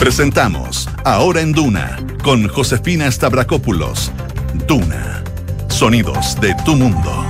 Presentamos Ahora en Duna con Josefina Stavrakopoulos. Duna. Sonidos de tu mundo.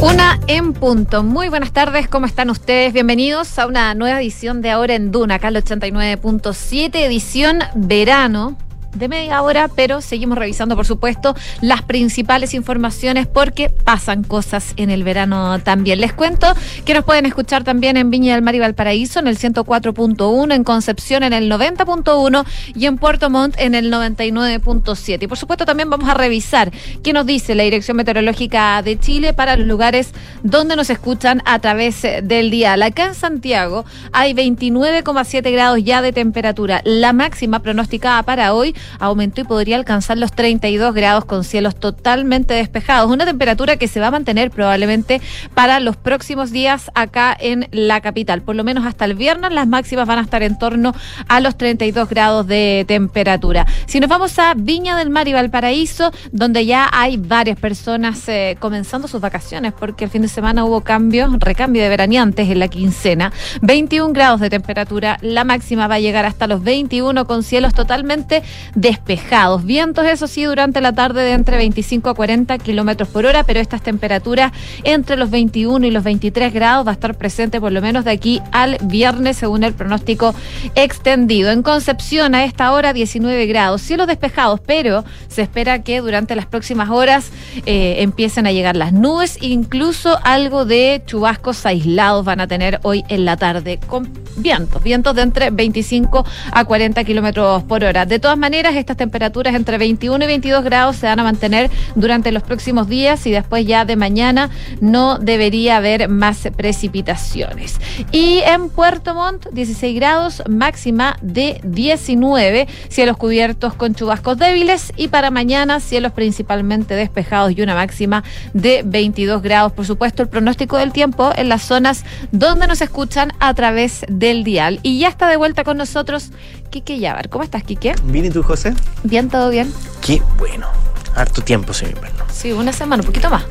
Una en punto. Muy buenas tardes, ¿cómo están ustedes? Bienvenidos a una nueva edición de Ahora en Duna, acá el 89.7, edición verano de media hora, pero seguimos revisando, por supuesto, las principales informaciones porque pasan cosas en el verano también. Les cuento que nos pueden escuchar también en Viña del Mar y Valparaíso en el 104.1, en Concepción en el 90.1 y en Puerto Montt en el 99.7. Y por supuesto también vamos a revisar qué nos dice la Dirección Meteorológica de Chile para los lugares donde nos escuchan a través del día. Acá en Santiago hay 29,7 grados ya de temperatura. La máxima pronosticada para hoy aumentó y podría alcanzar los 32 grados con cielos totalmente despejados. Una temperatura que se va a mantener probablemente para los próximos días acá en la capital. Por lo menos hasta el viernes las máximas van a estar en torno a los 32 grados de temperatura. Si nos vamos a Viña del Mar y Valparaíso, donde ya hay varias personas eh, comenzando sus vacaciones, porque el fin de semana hubo cambio, recambio de veraneantes en la quincena. 21 grados de temperatura, la máxima va a llegar hasta los 21 con cielos totalmente despejados. Vientos, eso sí, durante la tarde de entre 25 a 40 kilómetros por hora, pero estas temperaturas entre los 21 y los 23 grados va a estar presente por lo menos de aquí al viernes, según el pronóstico extendido. En Concepción, a esta hora, 19 grados, cielos despejados, pero se espera que durante las próximas horas eh, empiecen a llegar las nubes, incluso algo de chubascos aislados van a tener hoy en la tarde, con vientos, vientos de entre 25 a 40 kilómetros por hora. De todas maneras, estas temperaturas entre 21 y 22 grados se van a mantener durante los próximos días y después ya de mañana no debería haber más precipitaciones. Y en Puerto Montt, 16 grados, máxima de 19, cielos cubiertos con chubascos débiles y para mañana cielos principalmente despejados y una máxima de 22 grados. Por supuesto, el pronóstico del tiempo en las zonas donde nos escuchan a través del dial. Y ya está de vuelta con nosotros Quique Yavar. ¿Cómo estás, Quique? Bien, ¿y tú, José? Bien, todo bien. Qué bueno. Harto tiempo sin verlo. Sí, una semana, un poquito más.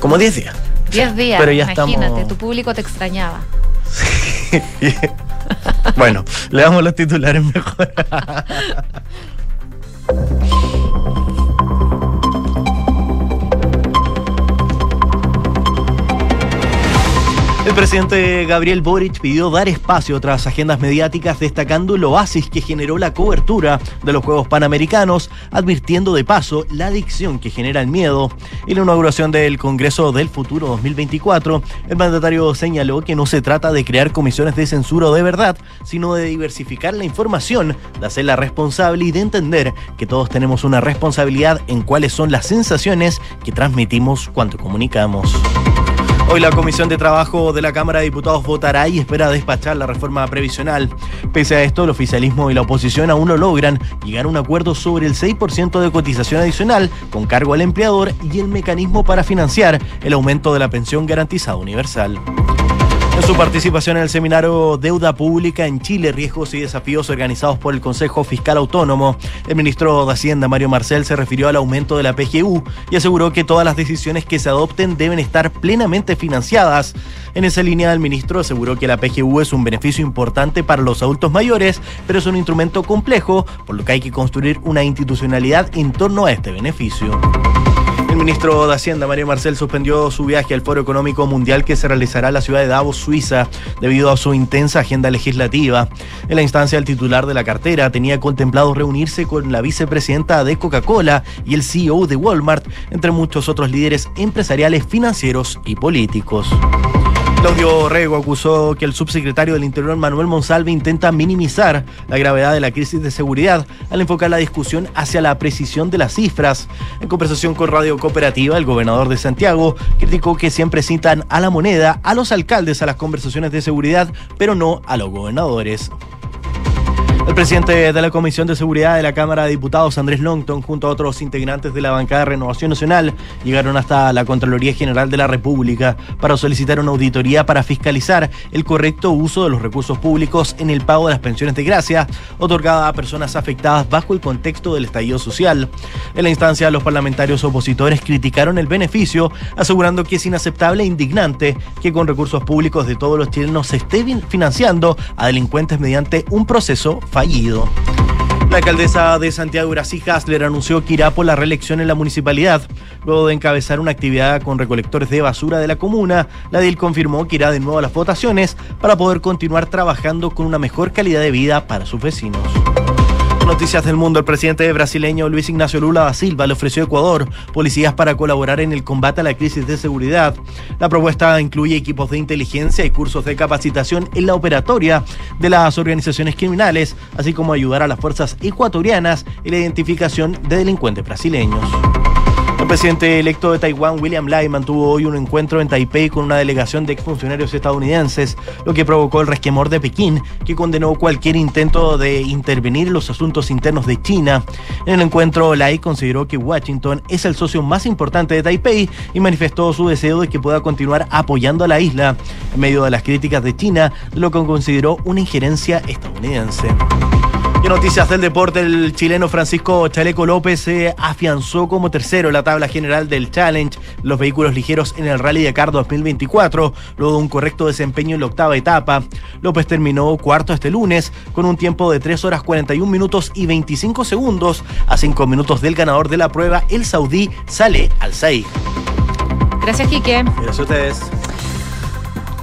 Como 10 días. 10 días, Pero ya imagínate, estamos- tu público te extrañaba. bueno, le damos los titulares mejor. El presidente Gabriel Boric pidió dar espacio a otras agendas mediáticas destacando el oasis que generó la cobertura de los Juegos Panamericanos, advirtiendo de paso la adicción que genera el miedo. En la inauguración del Congreso del Futuro 2024, el mandatario señaló que no se trata de crear comisiones de censura de verdad, sino de diversificar la información, de hacerla responsable y de entender que todos tenemos una responsabilidad en cuáles son las sensaciones que transmitimos cuando comunicamos. Hoy la Comisión de Trabajo de la Cámara de Diputados votará y espera despachar la reforma previsional. Pese a esto, el oficialismo y la oposición aún no logran llegar a un acuerdo sobre el 6% de cotización adicional con cargo al empleador y el mecanismo para financiar el aumento de la pensión garantizada universal. Su participación en el seminario Deuda Pública en Chile, Riesgos y Desafíos organizados por el Consejo Fiscal Autónomo, el ministro de Hacienda, Mario Marcel, se refirió al aumento de la PGU y aseguró que todas las decisiones que se adopten deben estar plenamente financiadas. En esa línea, el ministro aseguró que la PGU es un beneficio importante para los adultos mayores, pero es un instrumento complejo, por lo que hay que construir una institucionalidad en torno a este beneficio. El ministro de Hacienda, Mario Marcel, suspendió su viaje al Foro Económico Mundial que se realizará en la ciudad de Davos, Suiza, debido a su intensa agenda legislativa. En la instancia, el titular de la cartera tenía contemplado reunirse con la vicepresidenta de Coca-Cola y el CEO de Walmart, entre muchos otros líderes empresariales, financieros y políticos. Claudio Rego acusó que el subsecretario del Interior Manuel Monsalve intenta minimizar la gravedad de la crisis de seguridad al enfocar la discusión hacia la precisión de las cifras. En conversación con Radio Cooperativa, el gobernador de Santiago criticó que siempre citan a la moneda, a los alcaldes a las conversaciones de seguridad, pero no a los gobernadores. El presidente de la Comisión de Seguridad de la Cámara de Diputados, Andrés Longton, junto a otros integrantes de la bancada de Renovación Nacional, llegaron hasta la Contraloría General de la República para solicitar una auditoría para fiscalizar el correcto uso de los recursos públicos en el pago de las pensiones de gracia otorgadas a personas afectadas bajo el contexto del estallido social. En la instancia, los parlamentarios opositores criticaron el beneficio, asegurando que es inaceptable e indignante que con recursos públicos de todos los chilenos se esté financiando a delincuentes mediante un proceso fallido. La alcaldesa de Santiago, Grací Hasler, anunció que irá por la reelección en la municipalidad. Luego de encabezar una actividad con recolectores de basura de la comuna, la DIL confirmó que irá de nuevo a las votaciones para poder continuar trabajando con una mejor calidad de vida para sus vecinos. Noticias del mundo. El presidente brasileño Luis Ignacio Lula da Silva le ofreció a Ecuador policías para colaborar en el combate a la crisis de seguridad. La propuesta incluye equipos de inteligencia y cursos de capacitación en la operatoria de las organizaciones criminales, así como ayudar a las fuerzas ecuatorianas en la identificación de delincuentes brasileños. El presidente electo de Taiwán, William Lai, mantuvo hoy un encuentro en Taipei con una delegación de exfuncionarios estadounidenses, lo que provocó el resquemor de Pekín, que condenó cualquier intento de intervenir en los asuntos internos de China. En el encuentro, Lai consideró que Washington es el socio más importante de Taipei y manifestó su deseo de que pueda continuar apoyando a la isla en medio de las críticas de China, lo que consideró una injerencia estadounidense. Noticias del deporte, el chileno Francisco Chaleco López se afianzó como tercero en la tabla general del Challenge, los vehículos ligeros en el Rally de Car 2024, luego de un correcto desempeño en la octava etapa. López terminó cuarto este lunes con un tiempo de 3 horas 41 minutos y 25 segundos a 5 minutos del ganador de la prueba, el saudí Saleh Al-Said. Gracias, Quique. Gracias a ustedes.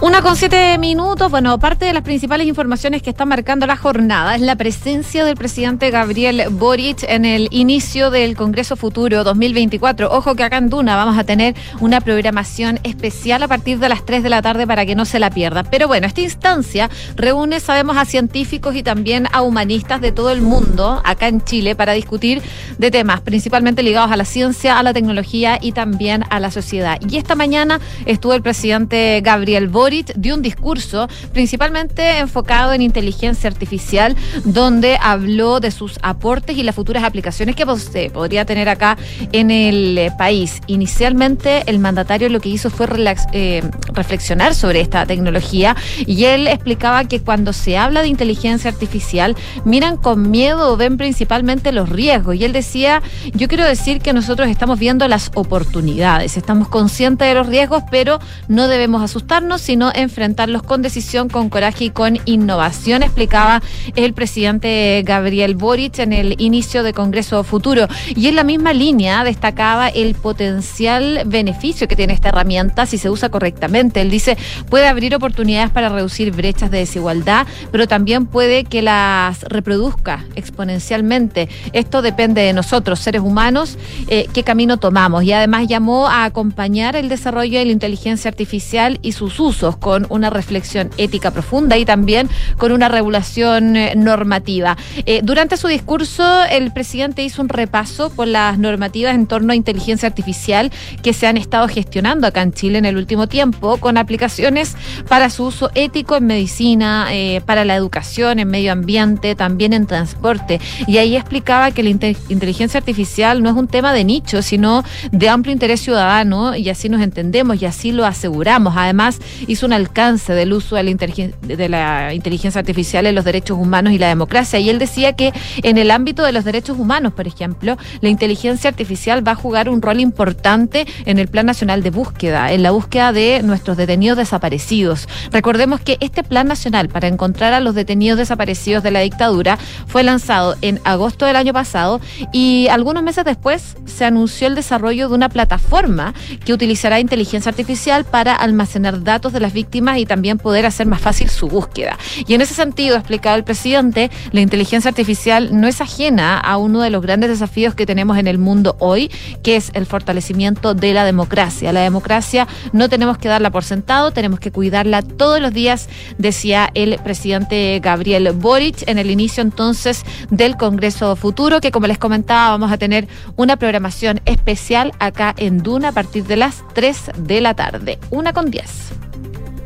Una con siete minutos. Bueno, parte de las principales informaciones que está marcando la jornada es la presencia del presidente Gabriel Boric en el inicio del Congreso Futuro 2024. Ojo que acá en Duna vamos a tener una programación especial a partir de las 3 de la tarde para que no se la pierda. Pero bueno, esta instancia reúne, sabemos, a científicos y también a humanistas de todo el mundo acá en Chile para discutir de temas principalmente ligados a la ciencia, a la tecnología y también a la sociedad. Y esta mañana estuvo el presidente Gabriel Boric dio un discurso principalmente enfocado en inteligencia artificial, donde habló de sus aportes y las futuras aplicaciones que se podría tener acá en el eh, país. Inicialmente, el mandatario lo que hizo fue eh, reflexionar sobre esta tecnología y él explicaba que cuando se habla de inteligencia artificial, miran con miedo o ven principalmente los riesgos. Y él decía, yo quiero decir que nosotros estamos viendo las oportunidades, estamos conscientes de los riesgos, pero no debemos asustarnos, sino sino enfrentarlos con decisión, con coraje y con innovación, explicaba el presidente Gabriel Boric en el inicio de Congreso Futuro. Y en la misma línea destacaba el potencial beneficio que tiene esta herramienta si se usa correctamente. Él dice, puede abrir oportunidades para reducir brechas de desigualdad, pero también puede que las reproduzca exponencialmente. Esto depende de nosotros, seres humanos, eh, qué camino tomamos. Y además llamó a acompañar el desarrollo de la inteligencia artificial y sus usos con una reflexión ética profunda y también con una regulación eh, normativa. Eh, durante su discurso, el presidente hizo un repaso por las normativas en torno a inteligencia artificial que se han estado gestionando acá en Chile en el último tiempo, con aplicaciones para su uso ético en medicina, eh, para la educación, en medio ambiente, también en transporte. Y ahí explicaba que la inteligencia artificial no es un tema de nicho, sino de amplio interés ciudadano, y así nos entendemos y así lo aseguramos. Además, hizo un alcance del uso de la, de la inteligencia artificial en los derechos humanos y la democracia. Y él decía que en el ámbito de los derechos humanos, por ejemplo, la inteligencia artificial va a jugar un rol importante en el Plan Nacional de Búsqueda, en la búsqueda de nuestros detenidos desaparecidos. Recordemos que este Plan Nacional para encontrar a los detenidos desaparecidos de la dictadura fue lanzado en agosto del año pasado y algunos meses después se anunció el desarrollo de una plataforma que utilizará inteligencia artificial para almacenar datos de las víctimas y también poder hacer más fácil su búsqueda. Y en ese sentido, ha explicado el presidente, la inteligencia artificial no es ajena a uno de los grandes desafíos que tenemos en el mundo hoy, que es el fortalecimiento de la democracia. La democracia no tenemos que darla por sentado, tenemos que cuidarla todos los días, decía el presidente Gabriel Boric en el inicio entonces del Congreso Futuro, que como les comentaba, vamos a tener una programación especial acá en Duna a partir de las 3 de la tarde. Una con 10.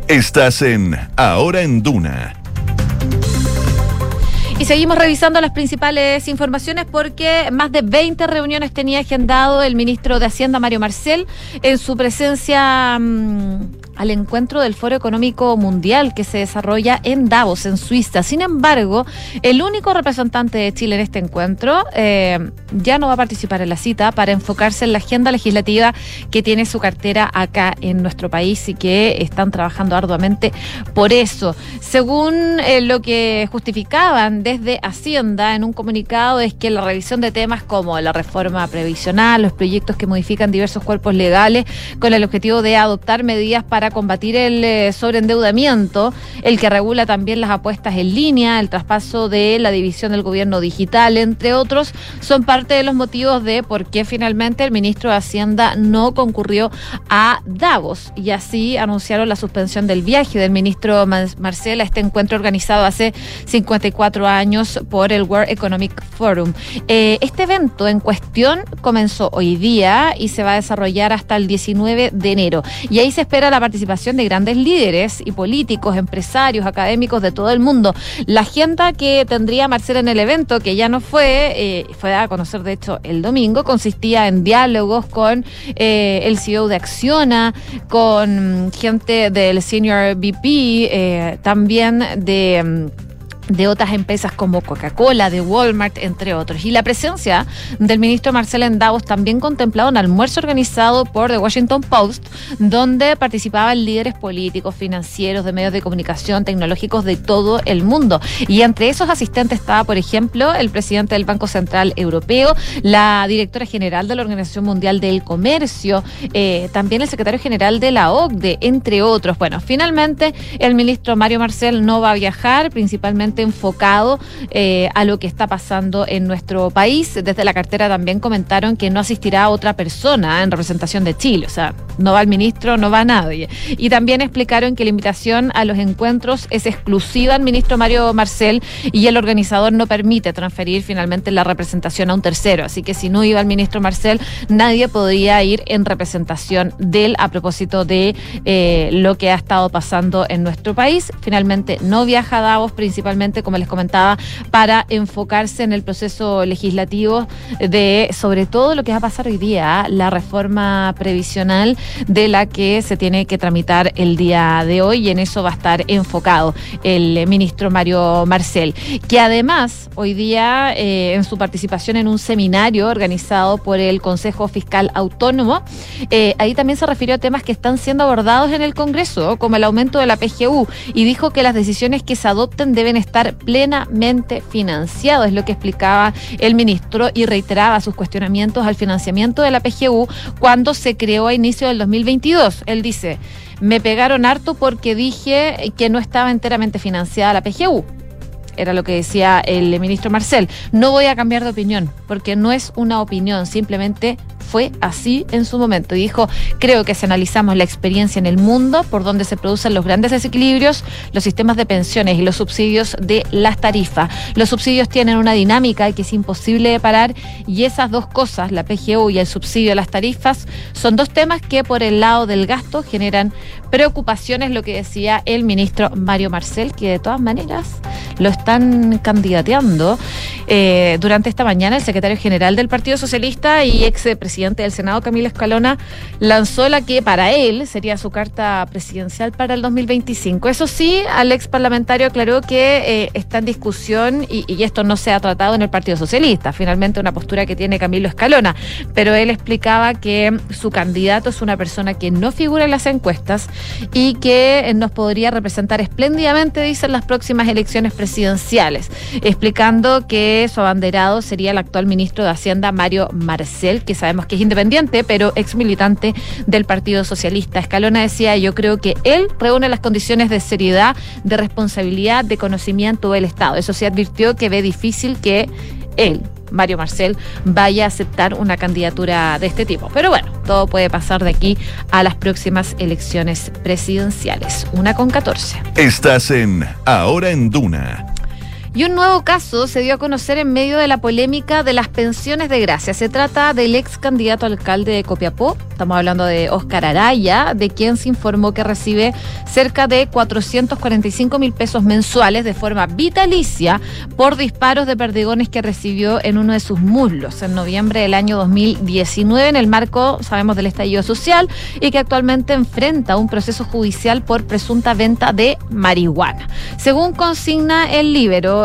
Estás en Ahora en Duna. Y seguimos revisando las principales informaciones porque más de 20 reuniones tenía agendado el ministro de Hacienda, Mario Marcel, en su presencia mm, al encuentro del Foro Económico Mundial que se desarrolla en Davos, en Suiza. Sin embargo, el único representante de Chile en este encuentro eh, ya no va a participar en la cita para enfocarse en la agenda legislativa que tiene su cartera acá en nuestro país y que están trabajando arduamente por eso. Según eh, lo que justificaban desde Hacienda en un comunicado es que la revisión de temas como la reforma previsional, los proyectos que modifican diversos cuerpos legales con el objetivo de adoptar medidas para combatir el eh, sobreendeudamiento, el que regula también las apuestas en línea, el traspaso de la división del gobierno digital, entre otros, son parte de los motivos de por qué finalmente el ministro de Hacienda no concurrió a Davos y así anunciaron la suspensión del viaje del ministro Marcela este encuentro organizado hace 54 años por el World Economic Forum. Eh, este evento en cuestión comenzó hoy día y se va a desarrollar hasta el 19 de enero y ahí se espera la participación participación de grandes líderes y políticos, empresarios, académicos de todo el mundo. La agenda que tendría Marcela en el evento, que ya no fue, eh, fue a conocer de hecho el domingo, consistía en diálogos con eh, el CEO de Acciona, con gente del Senior VP, eh, también de mm, de otras empresas como Coca-Cola, de Walmart, entre otros. Y la presencia del ministro Marcelo en Davos también contemplado un almuerzo organizado por The Washington Post, donde participaban líderes políticos, financieros, de medios de comunicación, tecnológicos de todo el mundo. Y entre esos asistentes estaba, por ejemplo, el presidente del Banco Central Europeo, la directora general de la Organización Mundial del Comercio, eh, también el secretario general de la OCDE, entre otros. Bueno, finalmente el ministro Mario Marcel no va a viajar, principalmente enfocado eh, a lo que está pasando en nuestro país. Desde la cartera también comentaron que no asistirá otra persona en representación de Chile, o sea, no va el ministro, no va nadie. Y también explicaron que la invitación a los encuentros es exclusiva al ministro Mario Marcel y el organizador no permite transferir finalmente la representación a un tercero. Así que si no iba el ministro Marcel, nadie podría ir en representación de él a propósito de eh, lo que ha estado pasando en nuestro país. Finalmente no viaja a Davos principalmente como les comentaba, para enfocarse en el proceso legislativo de, sobre todo, lo que va a pasar hoy día, la reforma previsional de la que se tiene que tramitar el día de hoy y en eso va a estar enfocado el ministro Mario Marcel, que además hoy día eh, en su participación en un seminario organizado por el Consejo Fiscal Autónomo, eh, ahí también se refirió a temas que están siendo abordados en el Congreso, como el aumento de la PGU, y dijo que las decisiones que se adopten deben estar estar plenamente financiado, es lo que explicaba el ministro y reiteraba sus cuestionamientos al financiamiento de la PGU cuando se creó a inicio del 2022. Él dice, me pegaron harto porque dije que no estaba enteramente financiada la PGU era lo que decía el ministro Marcel. No voy a cambiar de opinión, porque no es una opinión, simplemente fue así en su momento. Y dijo, creo que si analizamos la experiencia en el mundo, por donde se producen los grandes desequilibrios, los sistemas de pensiones y los subsidios de las tarifas. Los subsidios tienen una dinámica que es imposible de parar y esas dos cosas, la PGU y el subsidio de las tarifas, son dos temas que por el lado del gasto generan preocupaciones, lo que decía el ministro Mario Marcel, que de todas maneras lo están candidateando. Eh, durante esta mañana, el secretario general del Partido Socialista y ex presidente del Senado, Camilo Escalona, lanzó la que para él sería su carta presidencial para el 2025. Eso sí, al ex parlamentario aclaró que eh, está en discusión y, y, esto no se ha tratado en el Partido Socialista, finalmente una postura que tiene Camilo Escalona, pero él explicaba que su candidato es una persona que no figura en las encuestas y que nos podría representar espléndidamente, dicen, las próximas elecciones presidenciales, explicando que su abanderado sería el actual ministro de Hacienda, Mario Marcel, que sabemos que es independiente, pero ex militante del Partido Socialista. Escalona decía, yo creo que él reúne las condiciones de seriedad, de responsabilidad, de conocimiento del Estado. Eso se advirtió que ve difícil que él, Mario Marcel, vaya a aceptar una candidatura de este tipo. Pero bueno, todo puede pasar de aquí a las próximas elecciones presidenciales. Una con 14. Estás en Ahora en Duna. Y un nuevo caso se dio a conocer en medio de la polémica de las pensiones de gracia. Se trata del ex candidato alcalde de Copiapó, Estamos hablando de Oscar Araya, de quien se informó que recibe cerca de 445 mil pesos mensuales de forma vitalicia por disparos de perdigones que recibió en uno de sus muslos en noviembre del año 2019 en el marco, sabemos, del estallido social y que actualmente enfrenta un proceso judicial por presunta venta de marihuana. Según consigna el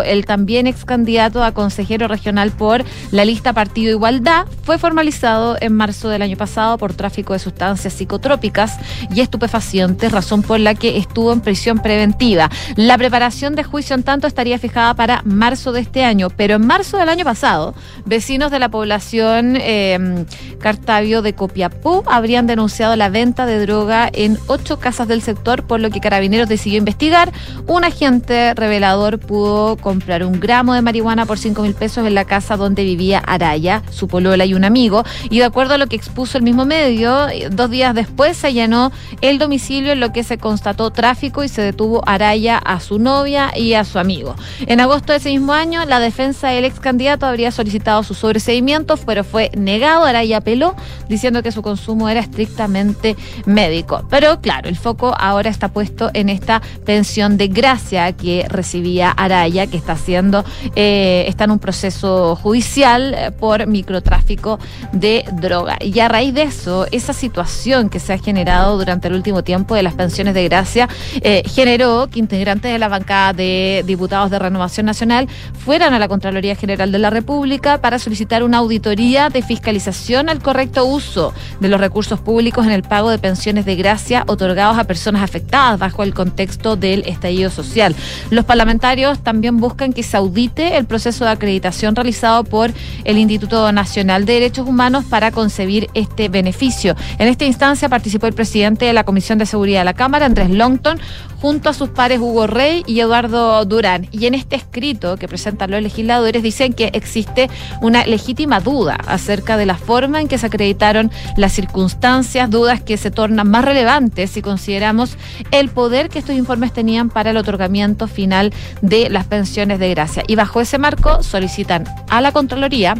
El también ex candidato a consejero regional por la lista Partido Igualdad fue formalizado en marzo del año pasado por tráfico de sustancias psicotrópicas y estupefacientes, razón por la que estuvo en prisión preventiva. La preparación de juicio, en tanto, estaría fijada para marzo de este año, pero en marzo del año pasado, vecinos de la población eh, Cartavio de Copiapó habrían denunciado la venta de droga en ocho casas del sector, por lo que Carabineros decidió investigar. Un agente revelador pudo comprar un gramo de marihuana por cinco mil pesos en la casa donde vivía Araya, su polola y un amigo, y de acuerdo a lo que expuso el mismo medio, Dos días después se llenó el domicilio en lo que se constató tráfico y se detuvo Araya a su novia y a su amigo. En agosto de ese mismo año, la defensa del ex candidato habría solicitado su sobreseimiento, pero fue negado. Araya apeló diciendo que su consumo era estrictamente médico. Pero claro, el foco ahora está puesto en esta pensión de gracia que recibía Araya, que está haciendo, eh, está en un proceso judicial por microtráfico de droga. Y a raíz de eso, esa situación que se ha generado durante el último tiempo de las pensiones de gracia eh, generó que integrantes de la bancada de diputados de Renovación Nacional fueran a la Contraloría General de la República para solicitar una auditoría de fiscalización al correcto uso de los recursos públicos en el pago de pensiones de gracia otorgados a personas afectadas bajo el contexto del estallido social. Los parlamentarios también buscan que se audite el proceso de acreditación realizado por el Instituto Nacional de Derechos Humanos para concebir este beneficio. En esta instancia participó el presidente de la Comisión de Seguridad de la Cámara, Andrés Longton, junto a sus pares Hugo Rey y Eduardo Durán. Y en este escrito que presentan los legisladores dicen que existe una legítima duda acerca de la forma en que se acreditaron las circunstancias, dudas que se tornan más relevantes si consideramos el poder que estos informes tenían para el otorgamiento final de las pensiones de gracia. Y bajo ese marco solicitan a la Contraloría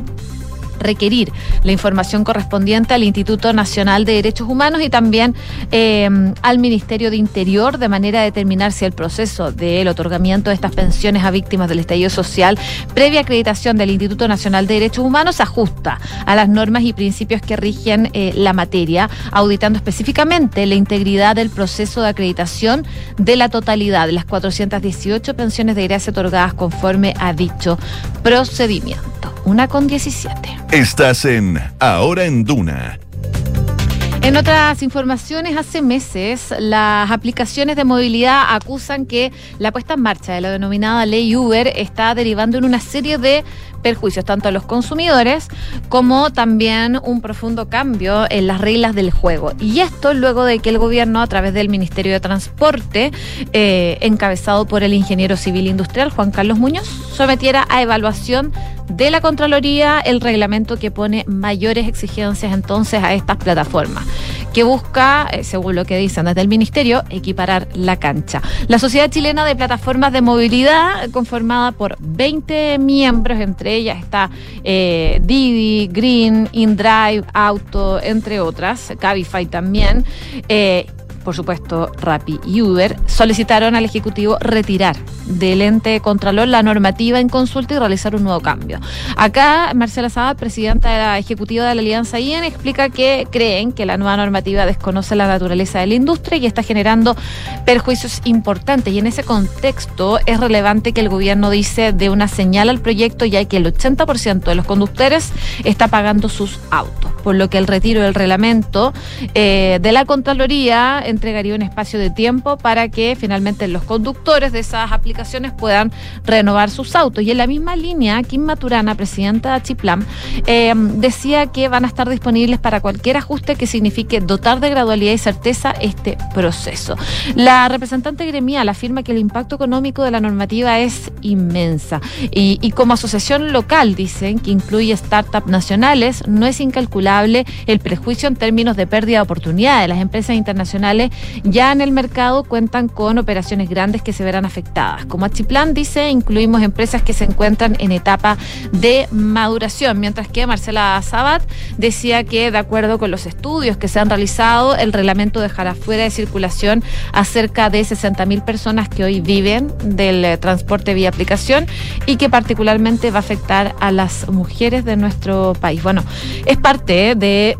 requerir la información correspondiente al Instituto Nacional de Derechos Humanos y también eh, al Ministerio de Interior de manera a determinar si el proceso del otorgamiento de estas pensiones a víctimas del estallido social previa acreditación del Instituto Nacional de Derechos Humanos se ajusta a las normas y principios que rigen eh, la materia, auditando específicamente la integridad del proceso de acreditación de la totalidad de las 418 pensiones de gracia otorgadas conforme a dicho procedimiento. Una con 17. Estás en Ahora en Duna. En otras informaciones, hace meses las aplicaciones de movilidad acusan que la puesta en marcha de la denominada ley Uber está derivando en una serie de perjuicios tanto a los consumidores como también un profundo cambio en las reglas del juego. Y esto luego de que el gobierno, a través del Ministerio de Transporte, eh, encabezado por el ingeniero civil industrial Juan Carlos Muñoz, sometiera a evaluación de la Contraloría el reglamento que pone mayores exigencias entonces a estas plataformas, que busca, eh, según lo que dicen desde el Ministerio, equiparar la cancha. La Sociedad Chilena de Plataformas de Movilidad, conformada por 20 miembros, entre ellas está eh, Didi, Green, InDrive, Auto, entre otras, Cabify también. Por supuesto Rappi y Uber, solicitaron al Ejecutivo retirar del ente Contralor la normativa en consulta y realizar un nuevo cambio. Acá, Marcela Sabat, presidenta de la ejecutiva de la Alianza IEN, explica que creen que la nueva normativa desconoce la naturaleza de la industria y está generando perjuicios importantes. Y en ese contexto es relevante que el gobierno dice de una señal al proyecto, ya que el 80% de los conductores está pagando sus autos, por lo que el retiro del reglamento eh, de la Contraloría entregaría un espacio de tiempo para que finalmente los conductores de esas aplicaciones puedan renovar sus autos. Y en la misma línea, Kim Maturana, presidenta de Chiplam, eh, decía que van a estar disponibles para cualquier ajuste que signifique dotar de gradualidad y certeza este proceso. La representante gremial afirma que el impacto económico de la normativa es inmensa y, como asociación local dicen que incluye startups nacionales, no es incalculable el prejuicio en términos de pérdida de oportunidades. Las empresas internacionales ya en el mercado cuentan con operaciones grandes que se verán afectadas. Como Achiplan dice, incluimos empresas que se encuentran en etapa de maduración, mientras que Marcela Sabat decía que de acuerdo con los estudios que se han realizado, el reglamento dejará fuera de circulación a cerca de 60.000 personas que hoy viven del eh, transporte vía aplicación y que particularmente va a afectar a las mujeres de nuestro país. Bueno, es parte de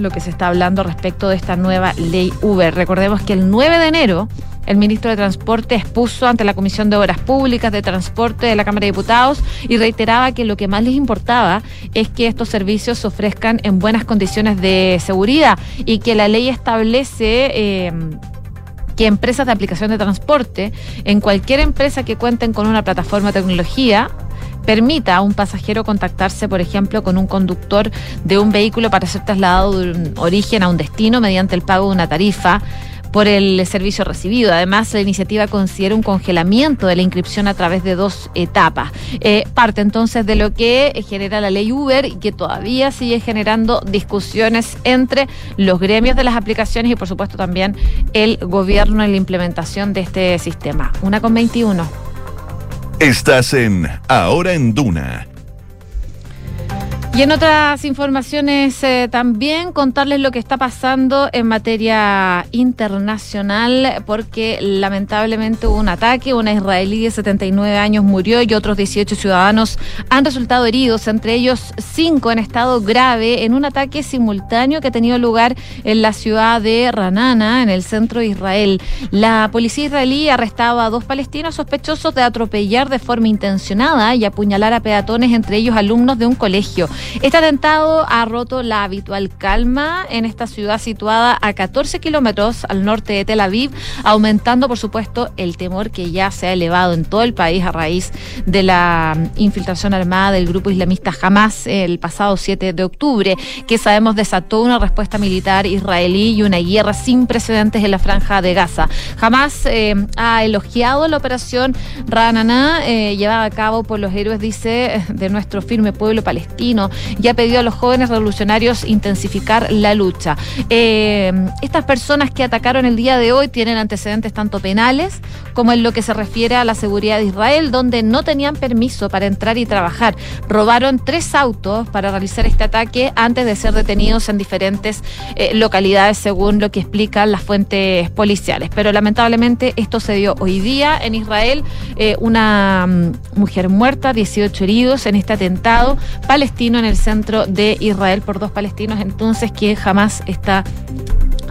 lo que se está hablando respecto de esta nueva ley Uber. Recordemos que el 9 de enero el ministro de Transporte expuso ante la Comisión de Obras Públicas de Transporte de la Cámara de Diputados y reiteraba que lo que más les importaba es que estos servicios se ofrezcan en buenas condiciones de seguridad y que la ley establece... Eh, que empresas de aplicación de transporte, en cualquier empresa que cuenten con una plataforma de tecnología, permita a un pasajero contactarse, por ejemplo, con un conductor de un vehículo para ser trasladado de un origen a un destino mediante el pago de una tarifa por el servicio recibido. Además, la iniciativa considera un congelamiento de la inscripción a través de dos etapas. Eh, parte entonces de lo que genera la ley Uber y que todavía sigue generando discusiones entre los gremios de las aplicaciones y, por supuesto, también el gobierno en la implementación de este sistema. Una con 21. Estás en Ahora en Duna y en otras informaciones eh, también contarles lo que está pasando en materia internacional, porque lamentablemente hubo un ataque, una israelí de 79 años murió y otros 18 ciudadanos han resultado heridos, entre ellos cinco en estado grave, en un ataque simultáneo que ha tenido lugar en la ciudad de Ranana, en el centro de Israel. La policía israelí arrestaba a dos palestinos sospechosos de atropellar de forma intencionada y apuñalar a peatones, entre ellos alumnos de un colegio. Este atentado ha roto la habitual calma en esta ciudad situada a 14 kilómetros al norte de Tel Aviv, aumentando, por supuesto, el temor que ya se ha elevado en todo el país a raíz de la infiltración armada del grupo islamista Hamas el pasado 7 de octubre, que sabemos desató una respuesta militar israelí y una guerra sin precedentes en la franja de Gaza. Hamas eh, ha elogiado la operación Ranana eh, llevada a cabo por los héroes, dice, de nuestro firme pueblo palestino y ha pedido a los jóvenes revolucionarios intensificar la lucha. Eh, estas personas que atacaron el día de hoy tienen antecedentes tanto penales como en lo que se refiere a la seguridad de Israel, donde no tenían permiso para entrar y trabajar. Robaron tres autos para realizar este ataque antes de ser detenidos en diferentes eh, localidades, según lo que explican las fuentes policiales. Pero lamentablemente esto se dio hoy día en Israel. Eh, una mm, mujer muerta, 18 heridos en este atentado en el centro de Israel por dos palestinos, entonces que jamás está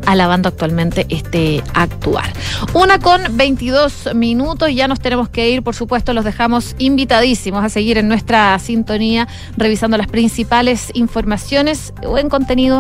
alabando actualmente este actuar. Una con 22 minutos, ya nos tenemos que ir, por supuesto, los dejamos invitadísimos a seguir en nuestra sintonía, revisando las principales informaciones o en contenido